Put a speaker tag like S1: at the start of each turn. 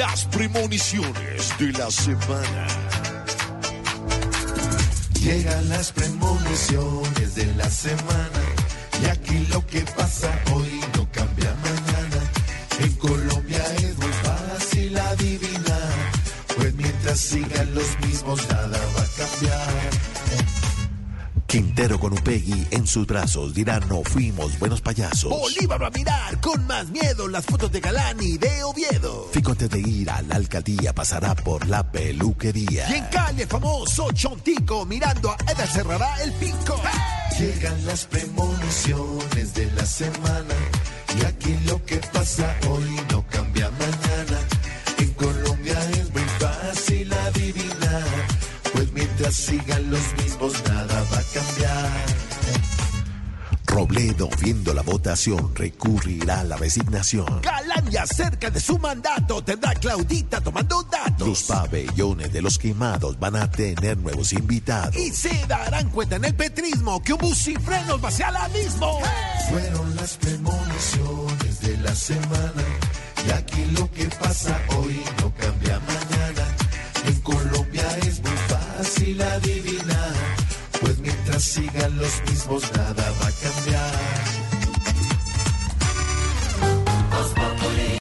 S1: las premoniciones de la semana.
S2: Llegan las premoniciones de la semana y aquí lo que pasa hoy no cambia mañana. En Colombia es muy fácil adivinar, pues mientras sigan los mismos nada va a cambiar.
S3: Quintero con Upegui en sus brazos dirá no fuimos buenos payasos.
S4: Bolívar va a mirar con más miedo las fotos de Galán y de Oviedo.
S3: Antes de ir a la alcaldía pasará por la peluquería.
S4: Y en Cali el famoso Chontico mirando a Eder cerrará el pico.
S2: Llegan las premoniciones de la semana y aquí lo que pasa hoy no cambia mañana. En Colombia es muy fácil adivinar, pues mientras sigan los mismos nada va a cambiar.
S3: Robledo viendo la votación recurrirá a la resignación.
S4: Ya cerca de su mandato tendrá Claudita tomando datos.
S3: Los pabellones de los quemados van a tener nuevos invitados.
S4: Y se darán cuenta en el petrismo que un bus sin frenos va hacia el abismo.
S2: Fueron las premoniciones de la semana y aquí lo que pasa hoy no cambia mañana. En Colombia es muy fácil adivinar, sigan los mismos nada va a cambiar.